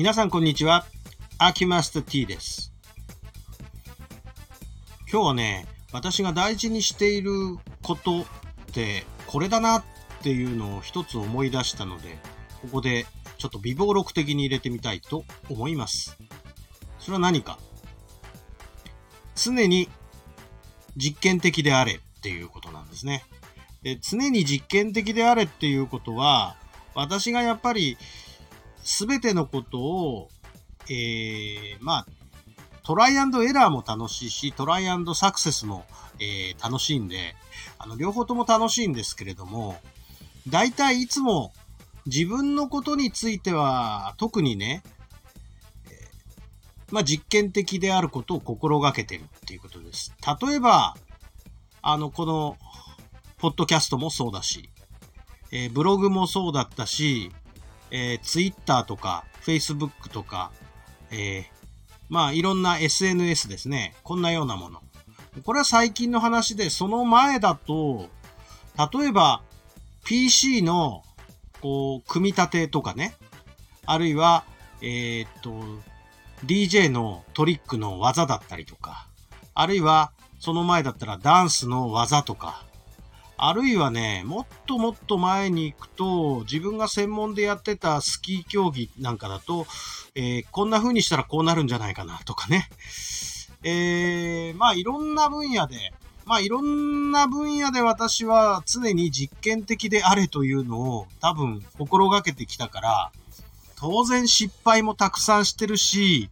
皆さんこんにちは。アキマスタ T です。今日はね、私が大事にしていることってこれだなっていうのを一つ思い出したので、ここでちょっと微暴録的に入れてみたいと思います。それは何か常に実験的であれっていうことなんですね。で常に実験的であれっていうことは、私がやっぱり全てのことを、えー、まあ、トライアンドエラーも楽しいし、トライアンドサクセスも、えー、楽しいんで、あの、両方とも楽しいんですけれども、大体いつも自分のことについては特にね、えまあ、実験的であることを心がけてるっていうことです。例えば、あの、この、ポッドキャストもそうだし、えーブログもそうだったし、えー、ツイッターとか、フェイスブックとか、えーまあ、いろんな SNS ですね。こんなようなもの。これは最近の話で、その前だと、例えば、PC の、こう、組み立てとかね。あるいは、えーっと、DJ のトリックの技だったりとか。あるいは、その前だったらダンスの技とか。あるいはね、もっともっと前に行くと、自分が専門でやってたスキー競技なんかだと、えーこんな風にしたらこうなるんじゃないかなとかね。えーまあいろんな分野で、まあいろんな分野で私は常に実験的であれというのを多分心がけてきたから、当然失敗もたくさんしてるし、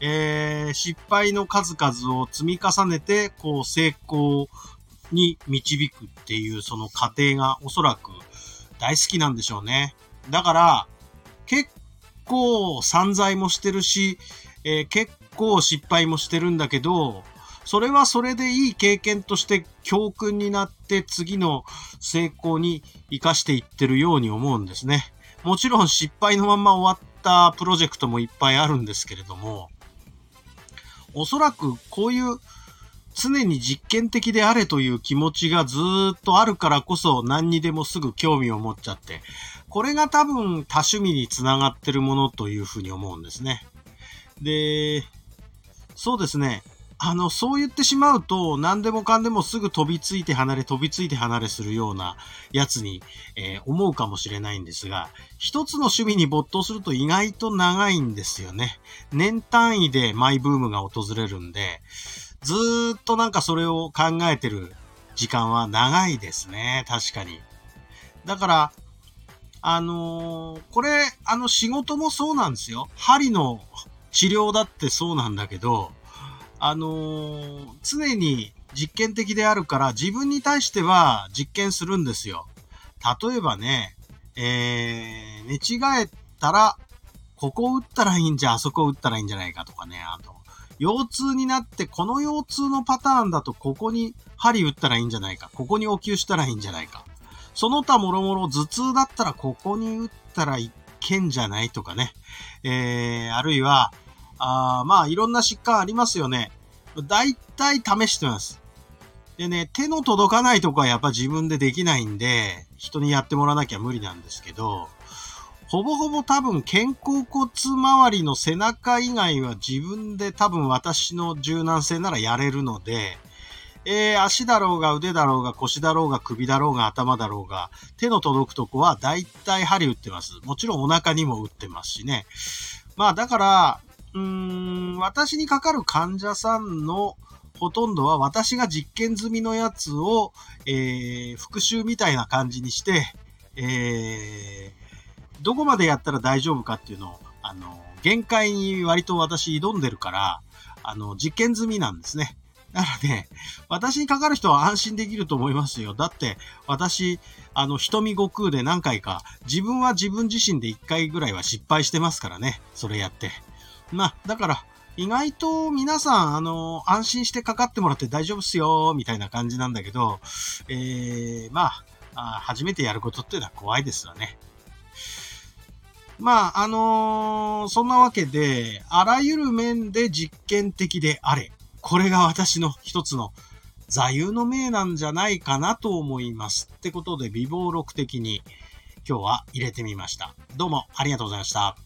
えー失敗の数々を積み重ねて、こう成功に導くっていうその過程がおそらく大好きなんでしょうね。だから、結構散財もしてるし、えー結構失敗もしてるんだけど、それはそれでいい経験として教訓になって次の成功に活かしていってるように思うんですね。もちろん失敗のまま終わったプロジェクトもいっぱいあるんですけれども、おそらくこういう常に実験的であれという気持ちがずっとあるからこそ何にでもすぐ興味を持っちゃって、これが多分多趣味につながってるものというふうに思うんですね。で、そうですね。あの、そう言ってしまうと、何でもかんでもすぐ飛びついて離れ、飛びついて離れするようなやつに、えー思うかもしれないんですが、一つの趣味に没頭すると意外と長いんですよね。年単位でマイブームが訪れるんで、ずっとなんかそれを考えてる時間は長いですね。確かに。だから、あのーこれ、あの仕事もそうなんですよ。針の治療だってそうなんだけど、あのー常に実験的であるから自分に対しては実験するんですよ。例えばね、えー、寝違えたら、ここ打ったらいいんじゃ、あそこ打ったらいいんじゃないかとかね、あと、腰痛になって、この腰痛のパターンだと、ここに針打ったらいいんじゃないか、ここにお灸したらいいんじゃないか。その他もろもろ頭痛だったら、ここに打ったらいけんじゃないとかね。えー、あるいは、あまあ、いろんな疾患ありますよね。大体試してます。でね、手の届かないとこはやっぱ自分でできないんで、人にやってもらわなきゃ無理なんですけど、ほぼほぼ多分肩甲骨周りの背中以外は自分で多分私の柔軟性ならやれるので、えー、足だろうが腕だろうが腰だろうが首だろうが頭だろうが、手の届くとこは大体針打ってます。もちろんお腹にも打ってますしね。まあだから、うーん、私にかかる患者さんのほとんどは私が実験済みのやつを、えー、復習みたいな感じにして、えー、どこまでやったら大丈夫かっていうのを、あの、限界に割と私挑んでるから、あの、実験済みなんですね。なので、私にかかる人は安心できると思いますよ。だって、私、あの、瞳悟空で何回か、自分は自分自身で1回ぐらいは失敗してますからね。それやって。まあ、だから、意外と皆さん、あの、安心してかかってもらって大丈夫っすよ、みたいな感じなんだけど、えー、まあ、あ初めてやることっていうのは怖いですわね。まあ、あのーそんなわけで、あらゆる面で実験的であれ。これが私の一つの座右の銘なんじゃないかなと思います。ってことで、微暴録的に今日は入れてみました。どうもありがとうございました。